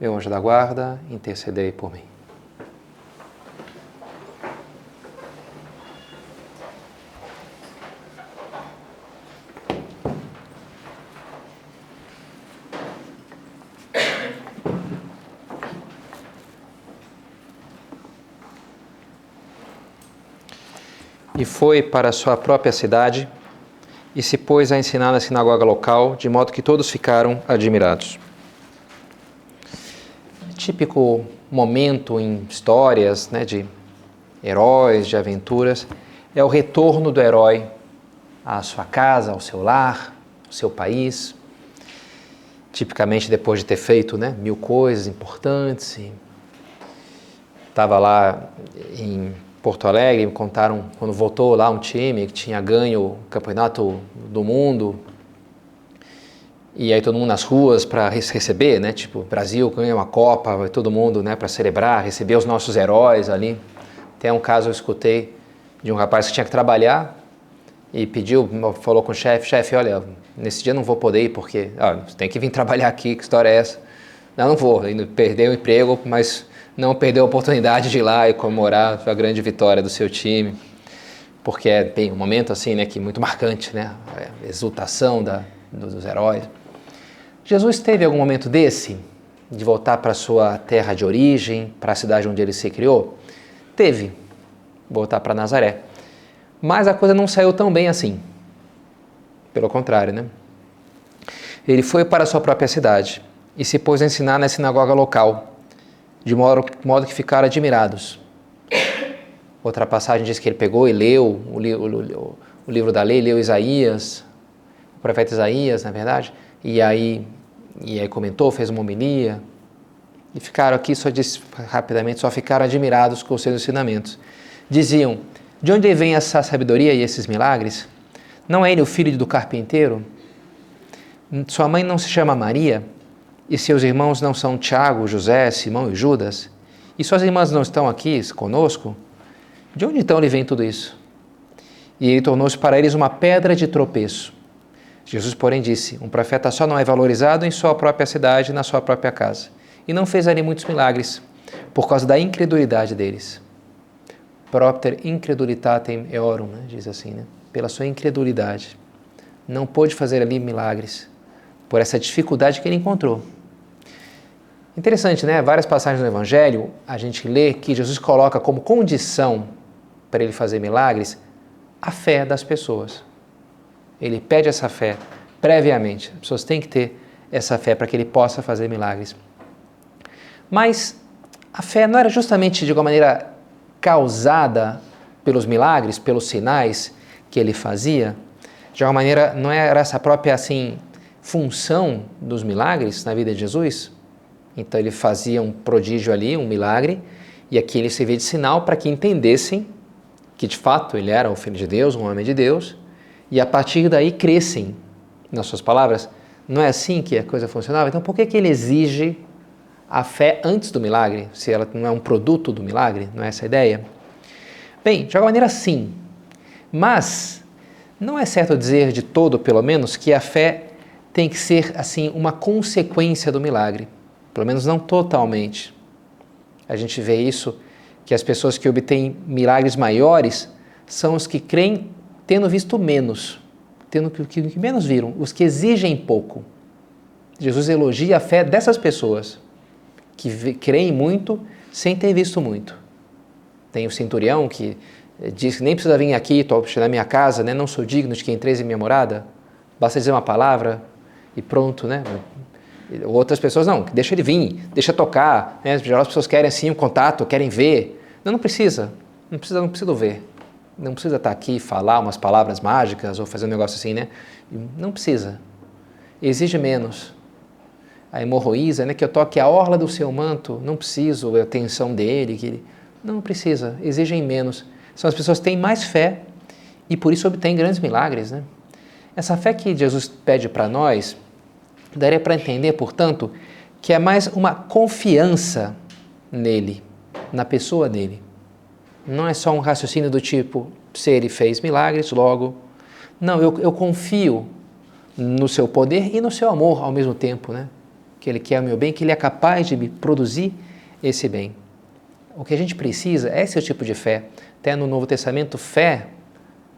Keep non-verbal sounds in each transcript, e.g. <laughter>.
meu anjo da guarda, intercedei por mim. E foi para sua própria cidade e se pôs a ensinar na sinagoga local, de modo que todos ficaram admirados típico momento em histórias né, de heróis, de aventuras, é o retorno do herói à sua casa, ao seu lar, ao seu país. Tipicamente depois de ter feito né, mil coisas importantes. Estava lá em Porto Alegre, me contaram quando voltou lá um time que tinha ganho o campeonato do mundo e aí todo mundo nas ruas para receber, né? Tipo, Brasil ganha uma Copa, todo mundo, né, para celebrar, receber os nossos heróis ali. Tem um caso eu escutei de um rapaz que tinha que trabalhar e pediu, falou com o chefe, chefe, olha, nesse dia não vou poder ir porque ah, tem que vir trabalhar aqui, que história é essa? Não, não vou, perdeu o emprego, mas não perdeu a oportunidade de ir lá e comemorar a grande vitória do seu time, porque é bem um momento assim, né, que muito marcante, né, a exultação da, dos heróis. Jesus teve algum momento desse, de voltar para sua terra de origem, para a cidade onde ele se criou? Teve, voltar para Nazaré. Mas a coisa não saiu tão bem assim. Pelo contrário, né? Ele foi para sua própria cidade e se pôs a ensinar na sinagoga local, de modo, modo que ficaram admirados. Outra passagem diz que ele pegou e leu o, o, o livro da lei, leu Isaías, o profeta Isaías, na verdade, e aí, e aí comentou, fez uma homilia, e ficaram aqui, só disse rapidamente, só ficaram admirados com os seus ensinamentos. Diziam, de onde vem essa sabedoria e esses milagres? Não é ele o filho do carpinteiro? Sua mãe não se chama Maria? E seus irmãos não são Tiago, José, Simão e Judas? E suas irmãs não estão aqui conosco? De onde então lhe vem tudo isso? E ele tornou-se para eles uma pedra de tropeço Jesus, porém, disse: Um profeta só não é valorizado em sua própria cidade, na sua própria casa. E não fez ali muitos milagres, por causa da incredulidade deles. Propter incredulitatem eorum, né? diz assim, né? pela sua incredulidade. Não pôde fazer ali milagres, por essa dificuldade que ele encontrou. Interessante, né? Várias passagens no Evangelho, a gente lê que Jesus coloca como condição para ele fazer milagres a fé das pessoas. Ele pede essa fé previamente. As pessoas têm que ter essa fé para que ele possa fazer milagres. Mas a fé não era justamente de alguma maneira causada pelos milagres, pelos sinais que ele fazia? De alguma maneira, não era essa própria assim função dos milagres na vida de Jesus? Então ele fazia um prodígio ali, um milagre, e aqui ele servia de sinal para que entendessem que de fato ele era o filho de Deus, um homem de Deus, e a partir daí crescem nas suas palavras. Não é assim que a coisa funcionava? Então por que, que ele exige a fé antes do milagre, se ela não é um produto do milagre? Não é essa a ideia? Bem, de alguma maneira sim, mas não é certo dizer de todo, pelo menos, que a fé tem que ser assim uma consequência do milagre, pelo menos não totalmente. A gente vê isso que as pessoas que obtêm milagres maiores são os que creem tendo visto menos, tendo que, que, menos viram, os que exigem pouco. Jesus elogia a fé dessas pessoas que creem muito sem ter visto muito. Tem o centurião que eh, diz que nem precisa vir aqui, estou na minha casa, né? não sou digno de que entreis em minha morada, basta dizer uma palavra e pronto, né? Outras pessoas não, deixa ele vir, deixa tocar, né? as pessoas querem assim um contato, querem ver. Não, não precisa, não precisa, não precisa ver. Não precisa estar aqui falar umas palavras mágicas ou fazer um negócio assim, né? Não precisa. Exige menos. a hemorroísa, né, que eu toque a orla do seu manto, não preciso a atenção dele, que ele... não precisa, exigem menos. São as pessoas que têm mais fé e por isso obtêm grandes milagres. Né? Essa fé que Jesus pede para nós, daria para entender, portanto, que é mais uma confiança nele, na pessoa dele. Não é só um raciocínio do tipo, se ele fez milagres, logo. Não, eu, eu confio no seu poder e no seu amor ao mesmo tempo, né? Que ele quer o meu bem, que ele é capaz de me produzir esse bem. O que a gente precisa é esse tipo de fé. Até no Novo Testamento, fé,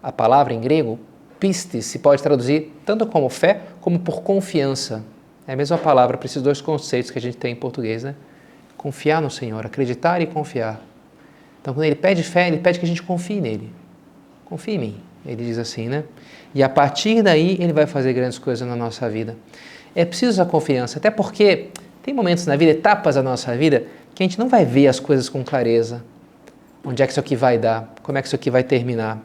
a palavra em grego, pistis, se pode traduzir tanto como fé como por confiança. É a mesma palavra para esses dois conceitos que a gente tem em português, né? Confiar no Senhor, acreditar e confiar. Então, quando ele pede fé, ele pede que a gente confie nele. Confie em mim, ele diz assim, né? E a partir daí, ele vai fazer grandes coisas na nossa vida. É preciso a confiança, até porque tem momentos na vida, etapas da nossa vida, que a gente não vai ver as coisas com clareza. Onde é que isso aqui vai dar? Como é que isso aqui vai terminar?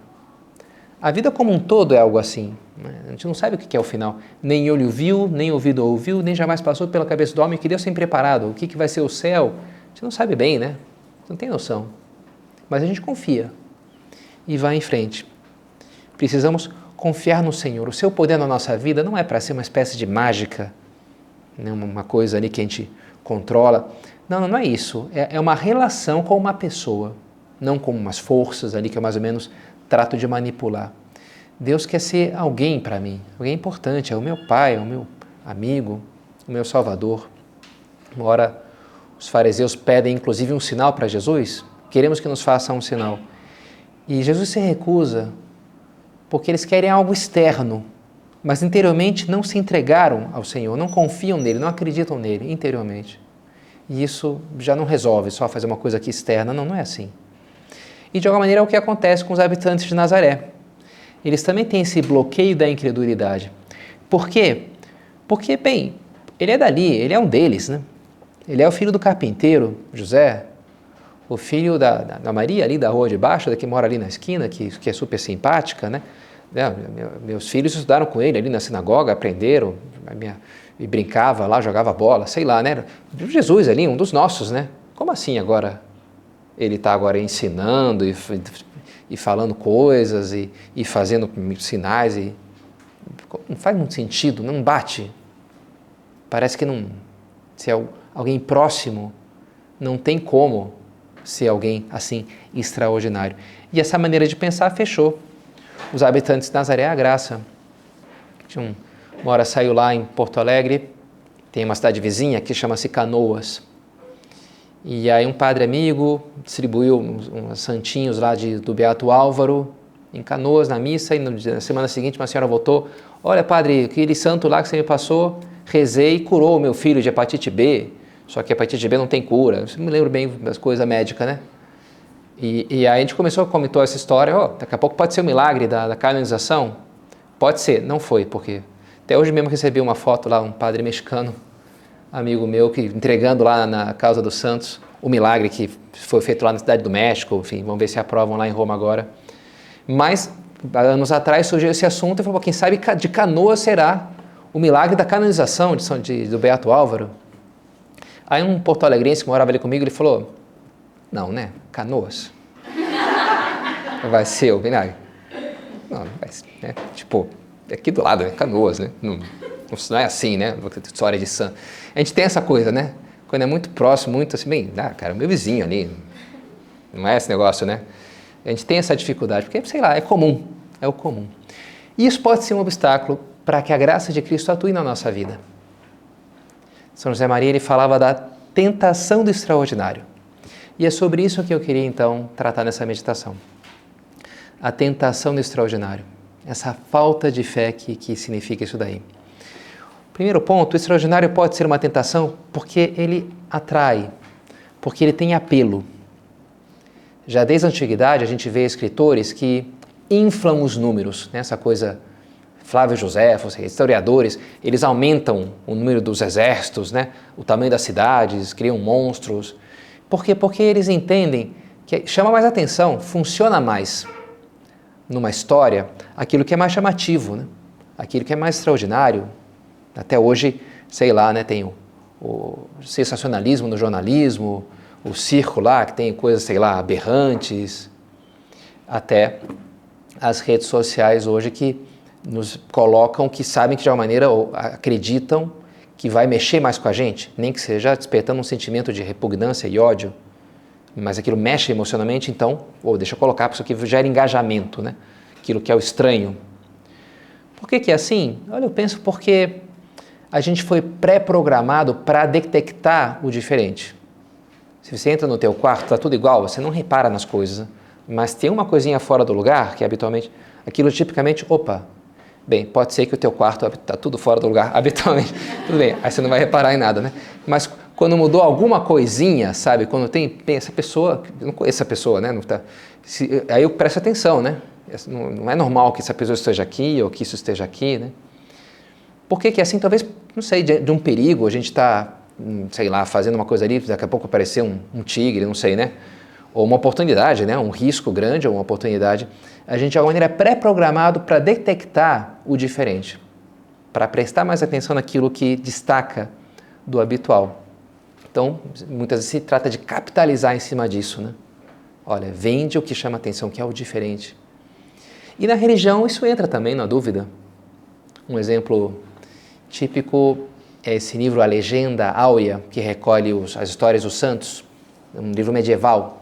A vida como um todo é algo assim. Né? A gente não sabe o que é o final. Nem olho viu, nem ouvido ouviu, nem jamais passou pela cabeça do homem que Deus tem preparado. O que vai ser o céu? A gente não sabe bem, né? Não tem noção. Mas a gente confia e vai em frente. Precisamos confiar no Senhor. O seu poder na nossa vida não é para ser uma espécie de mágica, né? uma coisa ali que a gente controla. Não, não é isso. É, é uma relação com uma pessoa, não com umas forças ali que eu mais ou menos trato de manipular. Deus quer ser alguém para mim, alguém importante, é o meu pai, é o meu amigo, o meu salvador. Uma hora os fariseus pedem inclusive um sinal para Jesus, queremos que nos faça um sinal. E Jesus se recusa porque eles querem algo externo, mas interiormente não se entregaram ao Senhor, não confiam nele, não acreditam nele interiormente. E isso já não resolve só fazer uma coisa aqui externa, não, não é assim. E de alguma maneira é o que acontece com os habitantes de Nazaré. Eles também têm esse bloqueio da incredulidade. Por quê? Porque, bem, ele é dali, ele é um deles, né? Ele é o filho do carpinteiro, José, o filho da, da, da Maria ali da rua de baixo, da que mora ali na esquina, que, que é super simpática, né? É, meus filhos estudaram com ele ali na sinagoga, aprenderam, minha, e brincava lá, jogava bola, sei lá, né? Jesus ali, um dos nossos, né? Como assim agora? Ele está agora ensinando e, e falando coisas e, e fazendo sinais e não faz muito sentido, não bate. Parece que não, se é alguém próximo, não tem como ser alguém assim extraordinário. E essa maneira de pensar fechou. Os habitantes de Nazaré a graça. Um, uma hora saiu lá em Porto Alegre, tem uma cidade vizinha que chama-se Canoas. E aí um padre amigo distribuiu uns, uns santinhos lá de, do Beato Álvaro em Canoas na missa e na semana seguinte uma senhora voltou, olha padre, aquele santo lá que você me passou, rezei e curou o meu filho de hepatite B. Só que a hepatite B não tem cura. Eu me lembro bem das coisas médicas, né? E, e, aí a gente começou, comentou essa história, ó, oh, daqui a pouco pode ser um milagre da, da canonização? Pode ser, não foi, porque até hoje mesmo recebi uma foto lá, um padre mexicano, amigo meu, que entregando lá na Causa dos Santos o milagre que foi feito lá na cidade do México, enfim, vamos ver se aprovam lá em Roma agora. Mas, anos atrás surgiu esse assunto e falou, quem sabe de canoa será o milagre da canonização de, de, do Beato Álvaro. Aí um porto-alegrense que morava ali comigo, ele falou, não, né, Canoas. <laughs> vai ser o vinagre. Não, vai ser, né? Tipo, é aqui do lado, é Canoas, né? Não, não é assim, né? História de santo. A gente tem essa coisa, né? Quando é muito próximo, muito assim, bem, ah, cara, meu vizinho ali. Não é esse negócio, né? A gente tem essa dificuldade, porque, sei lá, é comum. É o comum. E isso pode ser um obstáculo para que a graça de Cristo atue na nossa vida. São José Maria ele falava da tentação do extraordinário. E é sobre isso que eu queria então tratar nessa meditação. A tentação do extraordinário, essa falta de fé que, que significa isso daí. Primeiro ponto, o extraordinário pode ser uma tentação porque ele atrai, porque ele tem apelo. Já desde a antiguidade a gente vê escritores que inflam os números, né? essa coisa Flávio José, historiadores, eles aumentam o número dos exércitos, né? o tamanho das cidades, criam monstros. Por quê? Porque eles entendem que chama mais atenção, funciona mais numa história aquilo que é mais chamativo, né? aquilo que é mais extraordinário. Até hoje, sei lá, né? tem o, o sensacionalismo no jornalismo, o circo lá, que tem coisas, sei lá, aberrantes, até as redes sociais hoje que nos colocam, que sabem que de alguma maneira acreditam que vai mexer mais com a gente, nem que seja despertando um sentimento de repugnância e ódio, mas aquilo mexe emocionalmente, então, ou deixa eu colocar, porque isso aqui gera engajamento, né? Aquilo que é o estranho. Por que, que é assim? Olha, eu penso porque a gente foi pré-programado para detectar o diferente. Se você entra no teu quarto, está tudo igual, você não repara nas coisas, mas tem uma coisinha fora do lugar que habitualmente, aquilo tipicamente, opa, bem, pode ser que o teu quarto está tudo fora do lugar <laughs> habitualmente, tudo bem, aí você não vai reparar em nada, né? Mas quando mudou alguma coisinha, sabe? Quando tem, tem essa pessoa, não conheço essa pessoa, né? Não tá, se, aí eu presto atenção, né? Não, não, é normal que essa pessoa esteja aqui ou que isso esteja aqui, né? Por que que é assim? Talvez, não sei, de, de um perigo, a gente está Hum, sei lá, fazendo uma coisa ali, daqui a pouco aparecer um, um tigre, não sei, né? Ou uma oportunidade, né? Um risco grande ou uma oportunidade. A gente, de alguma maneira, é pré-programado para detectar o diferente, para prestar mais atenção naquilo que destaca do habitual. Então, muitas vezes se trata de capitalizar em cima disso, né? Olha, vende o que chama atenção, que é o diferente. E na religião isso entra também, na dúvida. Um exemplo típico é esse livro A Legenda Áurea, que recolhe os, as histórias dos santos, um livro medieval,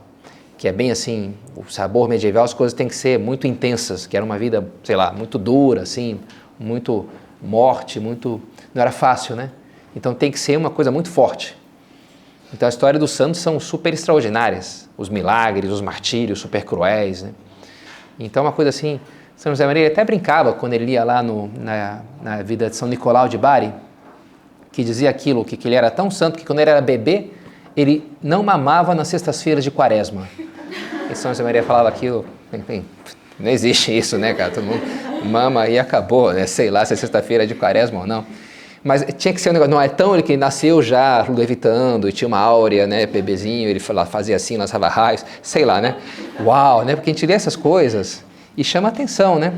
que é bem assim, o sabor medieval, as coisas têm que ser muito intensas, que era uma vida, sei lá, muito dura, assim, muito morte, muito... não era fácil, né? Então tem que ser uma coisa muito forte. Então a história dos santos são super extraordinárias, os milagres, os martírios super cruéis, né? Então uma coisa assim, São José Maria até brincava quando ele lia lá no, na, na vida de São Nicolau de Bari, que dizia aquilo, que, que ele era tão santo que quando ele era bebê, ele não mamava nas sextas-feiras de quaresma. E São José Maria falava aquilo, bem, não existe isso, né, cara? Todo mundo mama e acabou, né? Sei lá se é sexta-feira de quaresma ou não. Mas tinha que ser um negócio, não é tão ele que nasceu já levitando e tinha uma áurea, né, bebezinho, ele fazia assim, lançava raios, sei lá, né? Uau, né? Porque a gente lê essas coisas e chama atenção, né?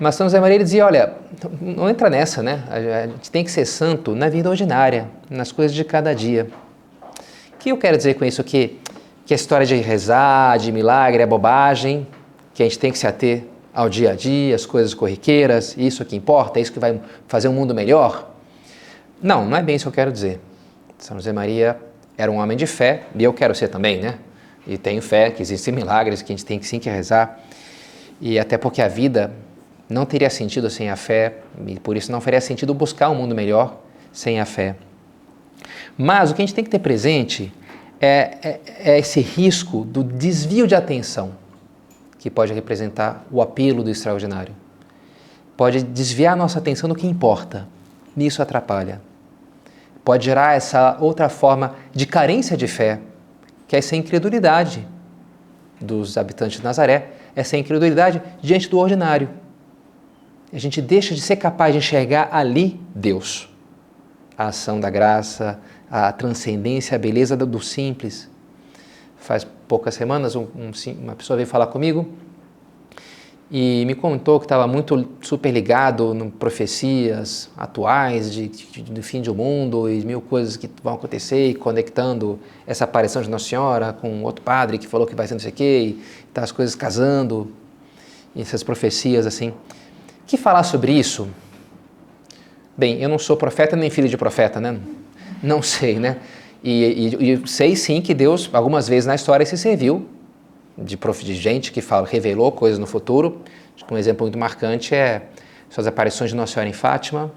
Mas São José Maria dizia, olha, não entra nessa, né? A gente tem que ser santo na vida ordinária, nas coisas de cada dia. Que eu quero dizer com isso? Que, que a história de rezar, de milagre é bobagem, que a gente tem que se ater ao dia a dia, as coisas corriqueiras, isso é que importa, é isso que vai fazer um mundo melhor? Não, não é bem isso que eu quero dizer. São José Maria era um homem de fé, e eu quero ser também, né? E tenho fé que existem milagres, que a gente tem que sim que rezar. E até porque a vida não teria sentido sem a fé, e por isso não faria sentido buscar um mundo melhor sem a fé. Mas o que a gente tem que ter presente é, é, é esse risco do desvio de atenção, que pode representar o apelo do extraordinário. Pode desviar nossa atenção do que importa, nisso atrapalha. Pode gerar essa outra forma de carência de fé, que é essa incredulidade dos habitantes de Nazaré, essa incredulidade diante do ordinário a gente deixa de ser capaz de enxergar ali Deus. A ação da graça, a transcendência, a beleza do simples. Faz poucas semanas, um, um, uma pessoa veio falar comigo e me contou que estava muito super ligado em profecias atuais de, de, do fim do mundo e mil coisas que vão acontecer e conectando essa aparição de Nossa Senhora com outro padre que falou que vai ser não sei o quê e tá as coisas casando e essas profecias assim que falar sobre isso? Bem, eu não sou profeta nem filho de profeta, né? Não sei, né? E, e, e sei sim que Deus, algumas vezes na história, se serviu de, de gente que fala, revelou coisas no futuro. Um exemplo muito marcante é suas aparições de Nossa Senhora em Fátima,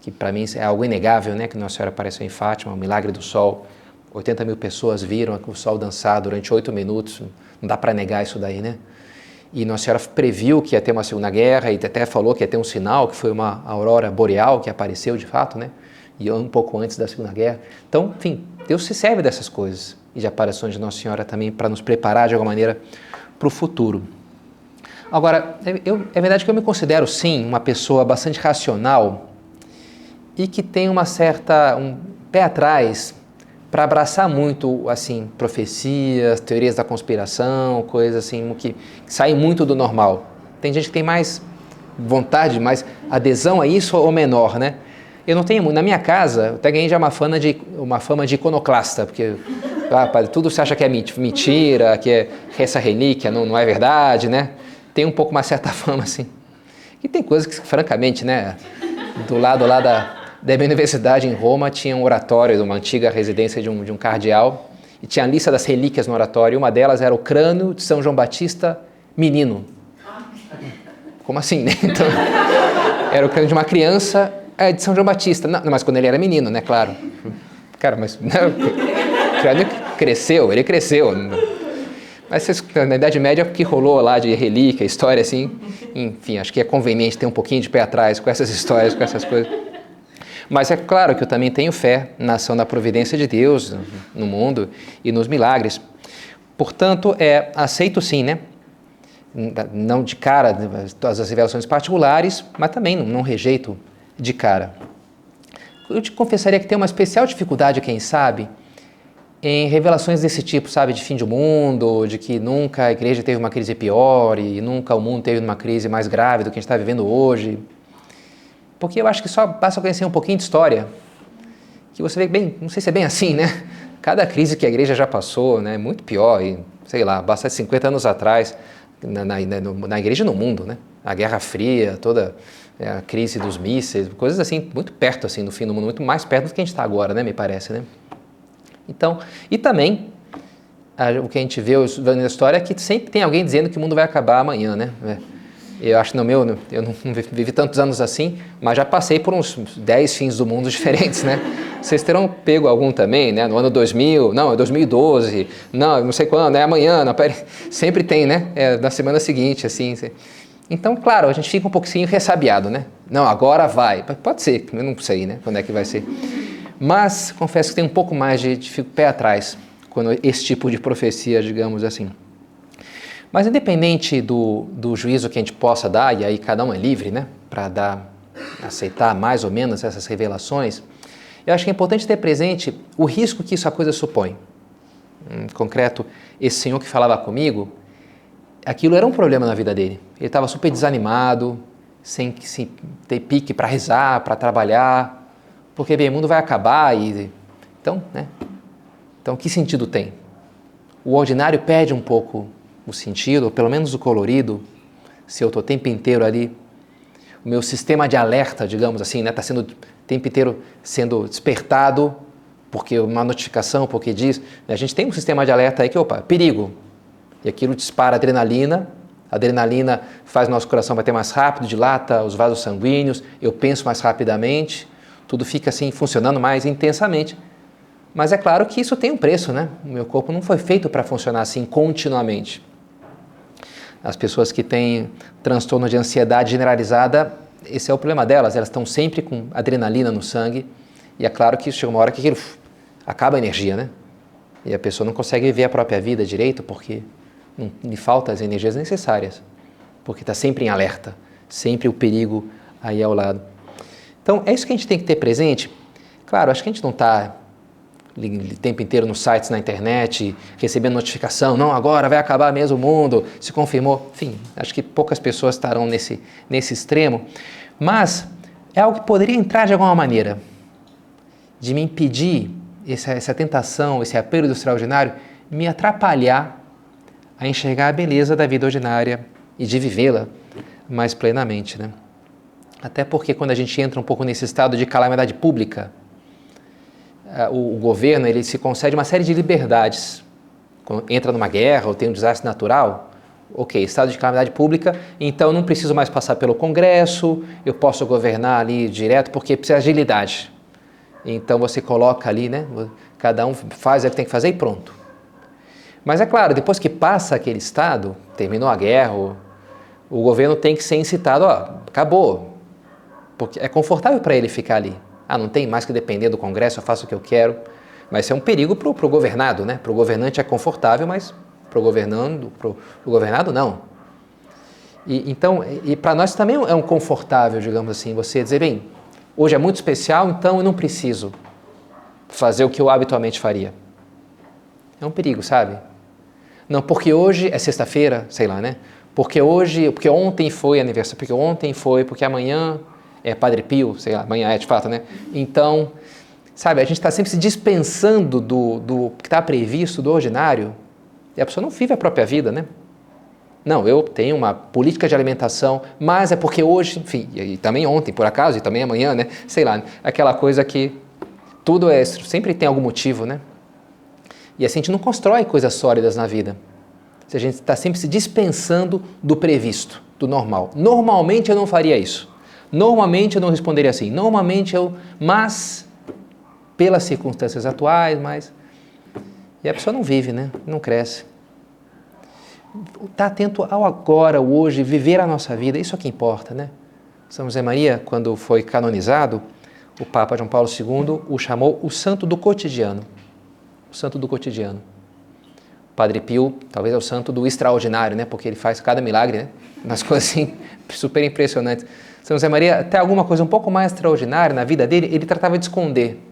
que para mim é algo inegável, né? Que Nossa Senhora apareceu em Fátima, o milagre do sol. 80 mil pessoas viram o sol dançar durante oito minutos. Não dá para negar isso daí, né? e Nossa Senhora previu que ia ter uma segunda guerra e até falou que ia ter um sinal, que foi uma aurora boreal que apareceu de fato, né? E um pouco antes da Segunda Guerra. Então, enfim, Deus se serve dessas coisas e de aparições de Nossa Senhora também para nos preparar de alguma maneira para o futuro. Agora, eu, é verdade que eu me considero sim uma pessoa bastante racional e que tem uma certa um pé atrás para abraçar muito assim profecias, teorias da conspiração, coisas assim que, que saem muito do normal. Tem gente que tem mais vontade, mais adesão a isso ou menor, né? Eu não tenho, na minha casa, até ganhei já uma fama de, uma fama de iconoclasta, porque ah, tudo você acha que é mentira, que é essa relíquia não, não é verdade, né? Tem um pouco uma certa <laughs> fama assim. E tem coisas que, francamente, né? Do lado lá da, da minha universidade em Roma tinha um oratório de uma antiga residência de um, de um cardeal e tinha a lista das relíquias no oratório. Uma delas era o crânio de São João Batista menino. Como assim, né? Então, <laughs> era o crânio de uma criança é, de São João Batista. Não, mas quando ele era menino, né? Claro. Cara, mas <laughs> não, cresceu, ele cresceu. Mas na Idade Média, o que rolou lá de relíquia, história assim, enfim, acho que é conveniente ter um pouquinho de pé atrás com essas histórias, com essas coisas. Mas é claro que eu também tenho fé na ação da providência de Deus no mundo e nos milagres. Portanto, é, aceito sim, né? Não de cara as revelações particulares, mas também não rejeito de cara. Eu te confessaria que tem uma especial dificuldade, quem sabe, em revelações desse tipo, sabe, de fim do mundo, de que nunca a igreja teve uma crise pior e nunca o mundo teve uma crise mais grave do que a gente está vivendo hoje. Porque eu acho que só basta conhecer um pouquinho de história, que você vê bem, não sei se é bem assim, né? Cada crise que a igreja já passou, né, muito pior, e sei lá, basta 50 anos atrás, na, na, na igreja e no mundo, né? A Guerra Fria, toda é, a crise dos mísseis, coisas assim, muito perto assim no fim do mundo, muito mais perto do que a gente está agora, né, me parece, né? Então, e também a, o que a gente vê na história é que sempre tem alguém dizendo que o mundo vai acabar amanhã, né? É. Eu acho no meu, eu não <laughs> vivi tantos anos assim, mas já passei por uns 10 fins do mundo <laughs> diferentes, né? Vocês terão pego algum também, né? No ano 2000, não, é 2012, não, não sei quando, é amanhã, não, sempre tem, né? É na semana seguinte, assim. Então, claro, a gente fica um pouquinho ressabiado, né? Não, agora vai. Pode ser, eu não sei, né? Quando é que vai ser. Mas confesso que tem um pouco mais de, de fico pé atrás quando esse tipo de profecia, digamos assim. Mas independente do, do juízo que a gente possa dar, e aí cada um é livre, né, para dar, aceitar mais ou menos essas revelações, eu acho que é importante ter presente o risco que isso a coisa supõe. Em concreto, esse senhor que falava comigo, aquilo era um problema na vida dele. Ele estava super desanimado, sem, sem ter pique para rezar, para trabalhar, porque bem, o mundo vai acabar e então, né? Então, que sentido tem? O ordinário perde um pouco o sentido, ou pelo menos o colorido, se eu estou o tempo inteiro ali, o meu sistema de alerta, digamos assim, está né, tá sendo o tempo inteiro sendo despertado porque uma notificação, porque diz, né, a gente tem um sistema de alerta aí que, opa, perigo, e aquilo dispara adrenalina, a adrenalina faz nosso coração bater mais rápido, dilata os vasos sanguíneos, eu penso mais rapidamente, tudo fica assim funcionando mais intensamente. Mas é claro que isso tem um preço, né? O meu corpo não foi feito para funcionar assim continuamente. As pessoas que têm transtorno de ansiedade generalizada, esse é o problema delas, elas estão sempre com adrenalina no sangue e é claro que chega uma hora que aquilo, acaba a energia, né? E a pessoa não consegue viver a própria vida direito porque não, lhe faltam as energias necessárias, porque está sempre em alerta, sempre o perigo aí ao lado. Então é isso que a gente tem que ter presente. Claro, acho que a gente não está o tempo inteiro nos sites na internet, recebendo notificação, não, agora vai acabar mesmo o mundo, se confirmou. Enfim, acho que poucas pessoas estarão nesse, nesse extremo, mas é algo que poderia entrar de alguma maneira, de me impedir essa, essa tentação, esse apelo do extraordinário, me atrapalhar a enxergar a beleza da vida ordinária e de vivê-la mais plenamente. Né? Até porque quando a gente entra um pouco nesse estado de calamidade pública, o, o, governo ele se concede uma série de liberdades. Quando entra numa guerra ou tem um desastre natural, ok, estado de calamidade pública, então não preciso mais passar pelo Congresso, eu posso governar ali direto porque precisa de agilidade. Então você coloca ali, né? Cada um faz o que tem que fazer e pronto. Mas é claro, depois que passa aquele estado, terminou a guerra, o, governo tem que ser incitado, ó, acabou. Porque é confortável para ele ficar ali. Ah, não tem mais que depender do Congresso, eu faço o que eu quero. Mas isso é um perigo para o governado, né? Para o governante é confortável, mas para o governando, para o governado não. E, então, e para nós também é um confortável, digamos assim, você dizer, bem, hoje é muito especial, então eu não preciso fazer o que eu habitualmente faria. É um perigo, sabe? Não, porque hoje é sexta-feira, sei lá, né? Porque hoje, porque ontem foi aniversário, porque ontem foi, porque amanhã é Padre Pio, sei lá, amanhã é de fato, né? Então, sabe, a gente está sempre se dispensando do, do que está previsto, do ordinário, e a pessoa não vive a própria vida, né? Não, eu tenho uma política de alimentação, mas é porque hoje, enfim, e, também ontem, por acaso, e também amanhã, né? Sei lá, aquela coisa que tudo é, sempre tem algum motivo, né? E assim a gente não constrói coisas sólidas na vida. Se a gente está sempre se dispensando do previsto, do normal. Normalmente eu não faria isso. Normalmente eu não responderia assim. Normalmente eu, mas pelas circunstâncias atuais, mas e a pessoa não vive, né? Não cresce. Está atento ao agora, ao hoje, viver a nossa vida, isso é que importa, né? São José Maria, quando foi canonizado, o Papa João Paulo II o chamou o santo do cotidiano. O santo do cotidiano. Padre Pio, talvez é o santo do extraordinário, né? Porque ele faz cada milagre, né? Umas <laughs> coisas assim super impressionantes. São José Maria, até alguma coisa um pouco mais extraordinária na vida dele, ele tratava de esconder.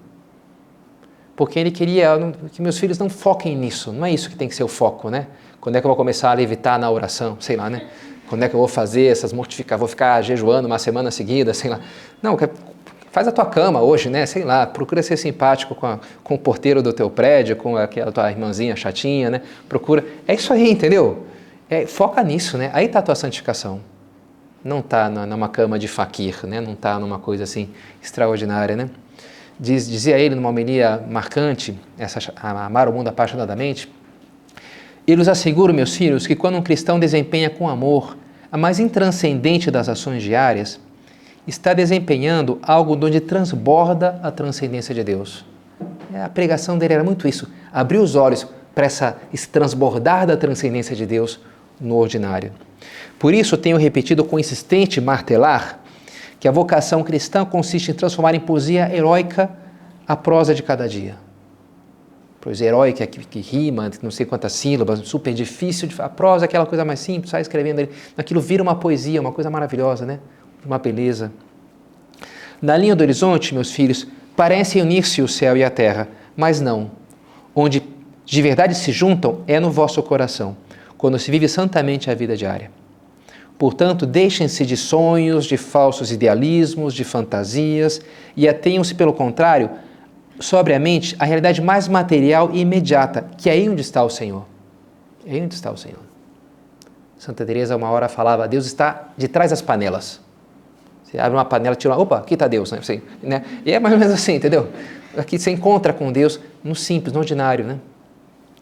Porque ele queria que meus filhos não foquem nisso. Não é isso que tem que ser o foco, né? Quando é que eu vou começar a levitar na oração? Sei lá, né? Quando é que eu vou fazer essas mortificações? Vou ficar jejuando uma semana seguida? Sei lá. Não, faz a tua cama hoje, né? Sei lá, procura ser simpático com, a, com o porteiro do teu prédio, com aquela tua irmãzinha chatinha, né? Procura. É isso aí, entendeu? É, foca nisso, né? Aí está a tua santificação. Não está numa cama de faquir, né? Não está numa coisa assim extraordinária, né? Diz, dizia ele numa homilia marcante, essa, amar o mundo apaixonadamente, eu lhes asseguro, meus filhos, que quando um cristão desempenha com amor a mais intranscendente das ações diárias, está desempenhando algo onde transborda a transcendência de Deus. É, a pregação dele era muito isso, abrir os olhos para essa, esse transbordar da transcendência de Deus no ordinário. Por isso tenho repetido com insistente martelar que a vocação cristã consiste em transformar em poesia heróica a prosa de cada dia. Pois heróica que, que rima, não sei quantas sílabas, super difícil de a prosa é aquela coisa mais simples, sai escrevendo ali, aquilo vira uma poesia, uma coisa maravilhosa, né? Uma beleza. Na linha do horizonte, meus filhos, parecem unir-se o céu e a terra, mas não. Onde de verdade se juntam é no vosso coração, quando se vive santamente a vida diária. Portanto, deixem-se de sonhos, de falsos idealismos, de fantasias e atenham-se, pelo contrário, sobriamente a realidade mais material e imediata, que é aí onde está o Senhor. É aí onde está o Senhor. Santa Teresa uma hora falava: Deus está de trás das panelas. Você abre uma panela, tira opa, aqui está Deus, né? Assim, né? E é mais ou menos assim, entendeu? Aqui você encontra com Deus no simples, no ordinário, né?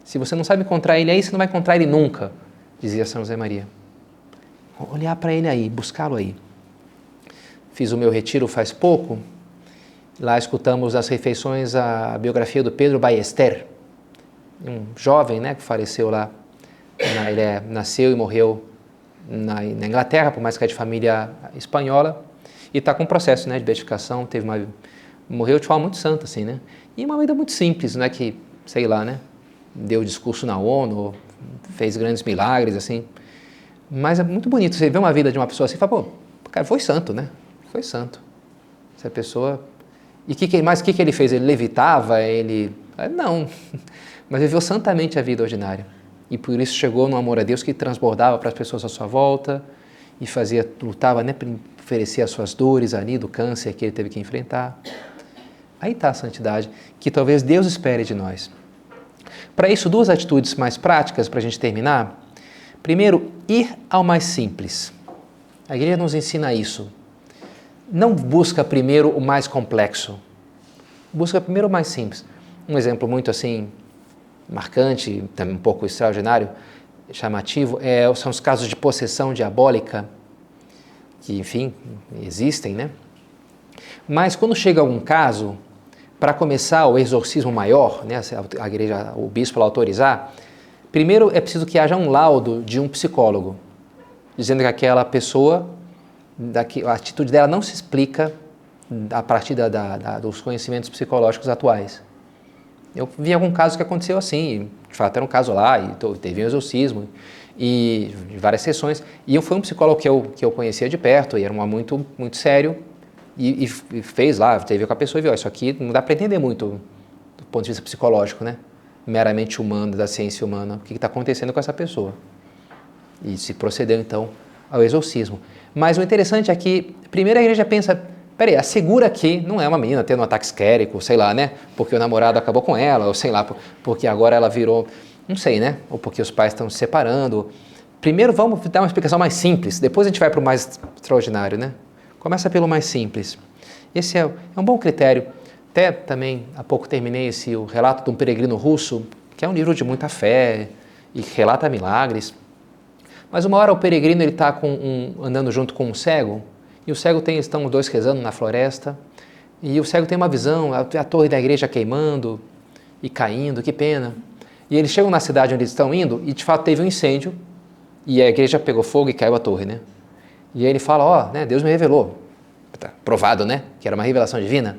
Se você não sabe encontrar Ele aí, você não vai encontrar Ele nunca, dizia São José Maria. Olhar para Ele aí, buscá-lo aí. Fiz o meu retiro faz pouco, lá escutamos nas refeições a biografia do Pedro Ballester, um jovem né, que faleceu lá. Ele é, nasceu e morreu na, na Inglaterra, por mais que é de família espanhola, e está com um processo né, de beatificação, teve uma, morreu de forma muito santa, assim, né? E uma vida muito simples, não é que, sei lá, né? Deu discurso na ONU, fez grandes milagres, assim. Mas é muito bonito você ver uma vida de uma pessoa assim e fala, pô, cara, foi santo, né? Foi santo. Essa pessoa... E que, que, mais o que, que ele fez? Ele levitava? Ele... Ah, não. <laughs> Mas viveu santamente a vida ordinária. E por isso chegou no amor a Deus que transbordava para as pessoas à sua volta e fazia, lutava né, para oferecer as suas dores ali do câncer que ele teve que enfrentar. Aí está a santidade que talvez Deus espere de nós. Para isso, duas atitudes mais práticas para a gente terminar. Primeiro, ir ao mais simples. A igreja nos ensina isso. Não busca primeiro o mais complexo. Busca primeiro o mais simples. Um exemplo muito assim marcante, também um pouco extraordinário, chamativo, é, são os casos de possessão diabólica que, enfim, existem, né? Mas quando chega algum caso, para começar o exorcismo maior, né, a igreja, o bispo autorizar, primeiro é preciso que haja um laudo de um psicólogo, dizendo que aquela pessoa, a atitude dela não se explica a partir da, da, dos conhecimentos psicológicos atuais. Eu vi algum caso que aconteceu assim, de fato era um caso lá, e teve um exorcismo, e várias sessões. E eu fui um psicólogo que eu, que eu conhecia de perto, e era um muito, muito sério, e, e, fez lá, teve com a pessoa e viu, isso aqui não dá para entender muito do ponto de vista psicológico, né? Meramente humano, da ciência humana, o que está acontecendo com essa pessoa. E se procedeu então ao exorcismo. Mas o interessante é que, primeiro a igreja pensa, peraí, assegura que não é uma menina tendo um ataque esquérico, sei lá, né? Porque o namorado acabou com ela, ou sei lá, porque agora ela virou, não sei, né? Ou porque os pais estão se separando. Primeiro vamos dar uma explicação mais simples, depois a gente vai para o mais extraordinário, né? Começa pelo mais simples. Esse é, é um bom critério. Até também há pouco terminei esse o relato de um peregrino russo, que é um livro de muita fé e relata milagres. Mas uma hora o peregrino ele está um, andando junto com um cego e o cego tem estão os dois rezando na floresta e o cego tem uma visão a, a torre da igreja queimando e caindo, que pena. E eles chegam na cidade onde eles estão indo e de fato teve um incêndio e a igreja pegou fogo e caiu a torre, né? E aí ele fala, ó, oh, né, Deus me revelou, tá provado, né, que era uma revelação divina.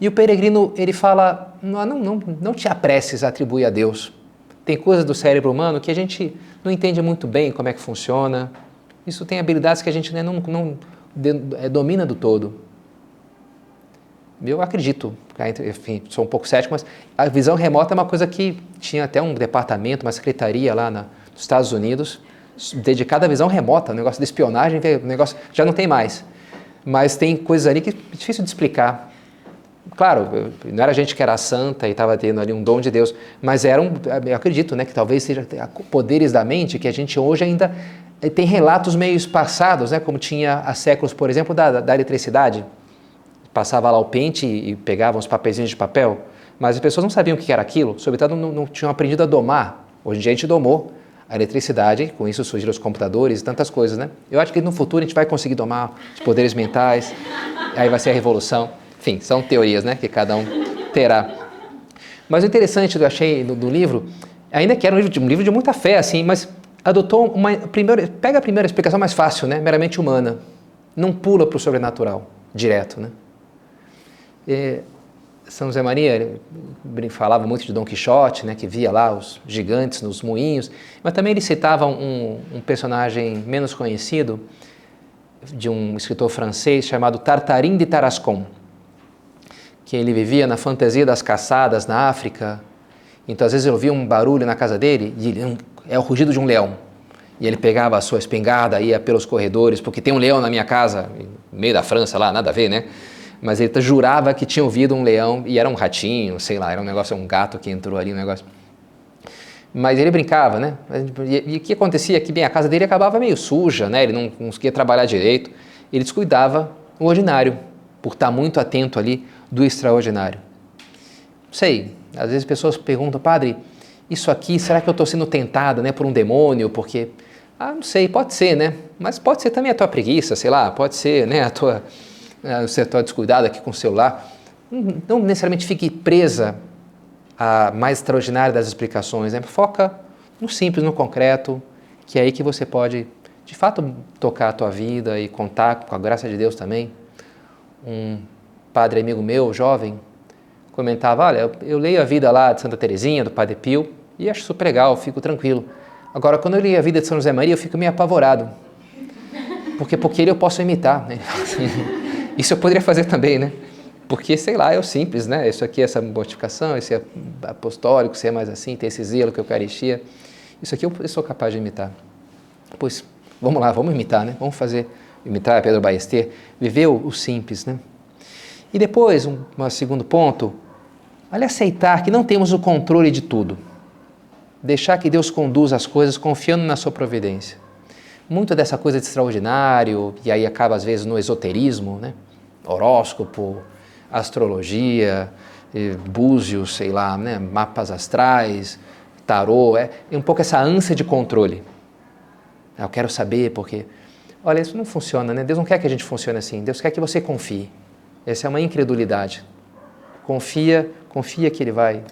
E o peregrino, ele fala, não, não, não, te apresses a atribuir a Deus. Tem coisas do cérebro humano que a gente não entende muito bem como é que funciona. Isso tem habilidades que a gente né, não, não domina do todo. Eu acredito, enfim, sou um pouco cético, mas a visão remota é uma coisa que tinha até um departamento, uma secretaria lá na, nos Estados Unidos, dedicada à visão remota, o negócio de espionagem, o negócio já não tem mais. Mas tem coisas ali que é difícil de explicar. Claro, não era gente que era santa e estava tendo ali um dom de Deus, mas eram, eu acredito, né, que talvez seja poderes da mente que a gente hoje ainda eh, tem relatos meio passados, né, como tinha há séculos, por exemplo, da, da eletricidade. Passava lá o pente e pegava uns papeizinhos de papel, mas as pessoas não sabiam o que era aquilo, sobretudo não, não tinham aprendido a domar. Hoje em dia a gente domou a eletricidade, com isso surgiram os computadores tantas coisas, né? Eu acho que no futuro a gente vai conseguir domar os poderes mentais, aí vai ser a revolução. Enfim, são teorias né, que cada um terá. Mas o interessante que eu achei do, livro, ainda que era um livro, de, um livro de muita fé, assim, mas adotou uma primeira, pega a primeira explicação mais fácil, né, meramente humana, não pula para o sobrenatural direto, né? E São José Maria falava muito de Dom Quixote, né, que via lá os gigantes nos moinhos, mas também ele citava um, um personagem menos conhecido de um escritor francês chamado Tartarin de Tarascon que ele vivia na fantasia das caçadas na África. Então, às vezes, eu ouvia um barulho na casa dele e é o rugido de um leão. E ele pegava a sua espingarda, ia pelos corredores, porque tem um leão na minha casa, no meio da França lá, nada a ver, né? Mas ele jurava que tinha ouvido um leão e era um ratinho, sei lá, era um negócio, um gato que entrou ali, um negócio. Mas ele brincava, né? E, o que acontecia? Que bem, a casa dele acabava meio suja, né? Ele não conseguia trabalhar direito. Ele descuidava o ordinário, por estar muito atento ali do extraordinário. Sei, às vezes pessoas perguntam, padre, isso aqui, será que eu estou sendo tentada né, por um demônio? Porque, ah, não sei, pode ser, né? Mas pode ser também a tua preguiça, sei lá, pode ser né, a tua, a tua descuidado aqui com o celular. Não necessariamente fique presa à mais extraordinária das explicações, né? Foca no simples, no concreto, que é aí que você pode, de fato, tocar a tua vida e contar com a graça de Deus também. Um padre amigo meu, jovem, comentava: Olha, eu, eu leio a vida lá de Santa Teresinha, do Padre Pio, e acho super legal, fico tranquilo. Agora, quando eu leio a vida de São José Maria, eu fico meio apavorado. Porque porque ele eu posso imitar. Né? <laughs> Isso eu poderia fazer também, né? Porque, sei lá, é o simples, né? Isso aqui é essa mortificação, esse é apostólico, se é mais assim, tem esse zelo que é Eucaristia. Isso aqui eu, eu sou capaz de imitar. Pois, vamos lá, vamos imitar, né? Vamos fazer, imitar Pedro Baester, viver o, o simples, né? E depois, um, um segundo ponto, olha aceitar que não temos o controle de tudo. Deixar que Deus conduza as coisas confiando na sua providência. Muito dessa coisa de extraordinário, e aí acaba às vezes no esoterismo, né? horóscopo, astrologia, búzios, sei lá, né? mapas astrais, tarô, é, é um pouco essa ânsia de controle. Eu quero saber porque, olha, isso não funciona, né? Deus não quer que a gente funcione assim. Deus quer que você confie. Essa é uma incredulidade. Confia, confia que ele vai.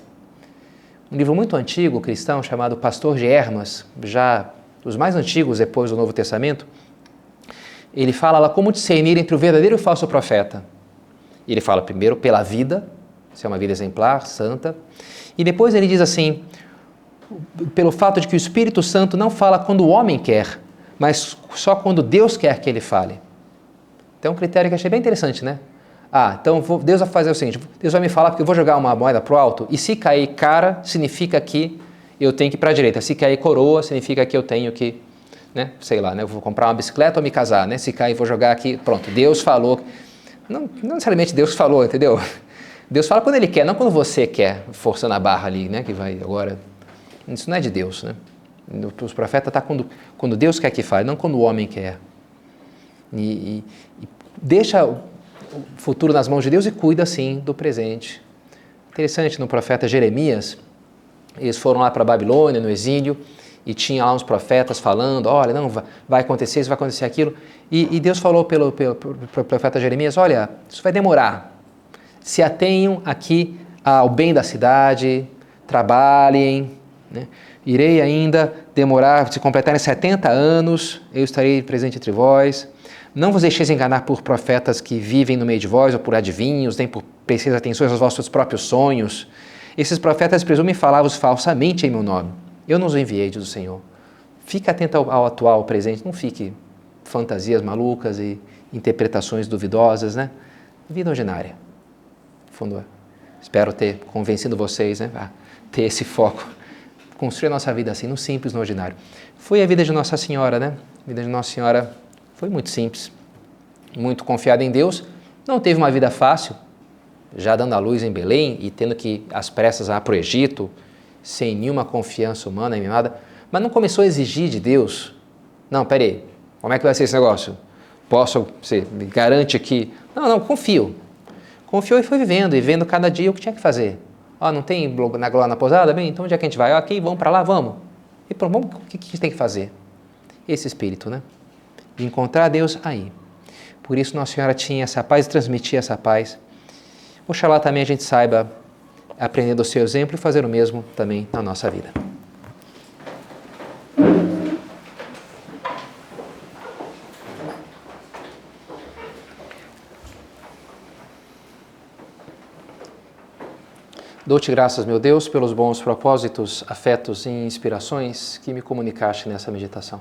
Um livro muito antigo, cristão, chamado Pastor de Hermas, já dos mais antigos depois do Novo Testamento, ele fala lá como discernir entre o verdadeiro e o falso profeta. Ele fala primeiro pela vida, se é uma vida exemplar, santa, e depois ele diz assim, pelo fato de que o Espírito Santo não fala quando o homem quer, mas só quando Deus quer que ele fale. Então, é um critério que achei bem interessante, né? Ah, então Deus vai fazer o seguinte: Deus vai me falar porque eu vou jogar uma moeda para o alto, e se cair cara, significa que eu tenho que ir para a direita. Se cair coroa, significa que eu tenho que, né, sei lá, né, eu vou comprar uma bicicleta ou me casar. Né? Se cair, vou jogar aqui. Pronto, Deus falou. Não, não necessariamente Deus falou, entendeu? <laughs> Deus fala quando Ele quer, não quando você quer, forçando a barra ali, né? Que vai agora. Isso não é de Deus, né? Os profetas tá quando, quando Deus quer que fale, não quando o homem quer. E, e, e deixa o futuro nas mãos de Deus e cuida, sim, do presente. Interessante, no profeta Jeremias, eles foram lá para a Babilônia, no exílio, e tinha lá uns profetas falando, olha, não, vai acontecer isso, vai acontecer aquilo. E, e Deus falou pelo, pelo, pelo profeta Jeremias, olha, isso vai demorar. Se atenham aqui ao bem da cidade, trabalhem, né? irei ainda demorar, se completarem 70 anos, eu estarei presente entre vós. Não vos deixeis enganar por profetas que vivem no meio de vós, ou por adivinhos, nem por precisas atenções aos vossos próprios sonhos. Esses profetas presumem falar-vos falsamente em meu nome. Eu não os enviei, diz o Senhor. Fique atento ao, ao atual, ao presente, não fique fantasias malucas e interpretações duvidosas, né? Vida ordinária. Fundo, espero ter convencido vocês né, a ter esse foco. Construir a nossa vida assim, no simples, no ordinário. Foi a vida de Nossa Senhora, né? A vida de Nossa Senhora foi muito simples, muito confiada em Deus. Não teve uma vida fácil, já dando a luz em Belém e tendo que às pressas ir para o Egito, sem nenhuma confiança humana nem nada, mas não começou a exigir de Deus. Não, peraí, como é que vai ser esse negócio? Posso, você me garante que. Não, não, confio. Confiou e foi vivendo, e vendo cada dia o que tinha que fazer. Ó, não tem na Glória na Posada? Bem, então onde é que a gente vai? Aqui, vamos para lá, vamos. E pronto, o que, que a gente tem que fazer? Esse espírito, né? De encontrar Deus aí. Por isso Nossa Senhora tinha essa paz e transmitia essa paz. Oxalá também a gente saiba aprender do seu exemplo e fazer o mesmo também na nossa vida. Dou-te graças, meu Deus, pelos bons propósitos, afetos e inspirações que me comunicaste nessa meditação.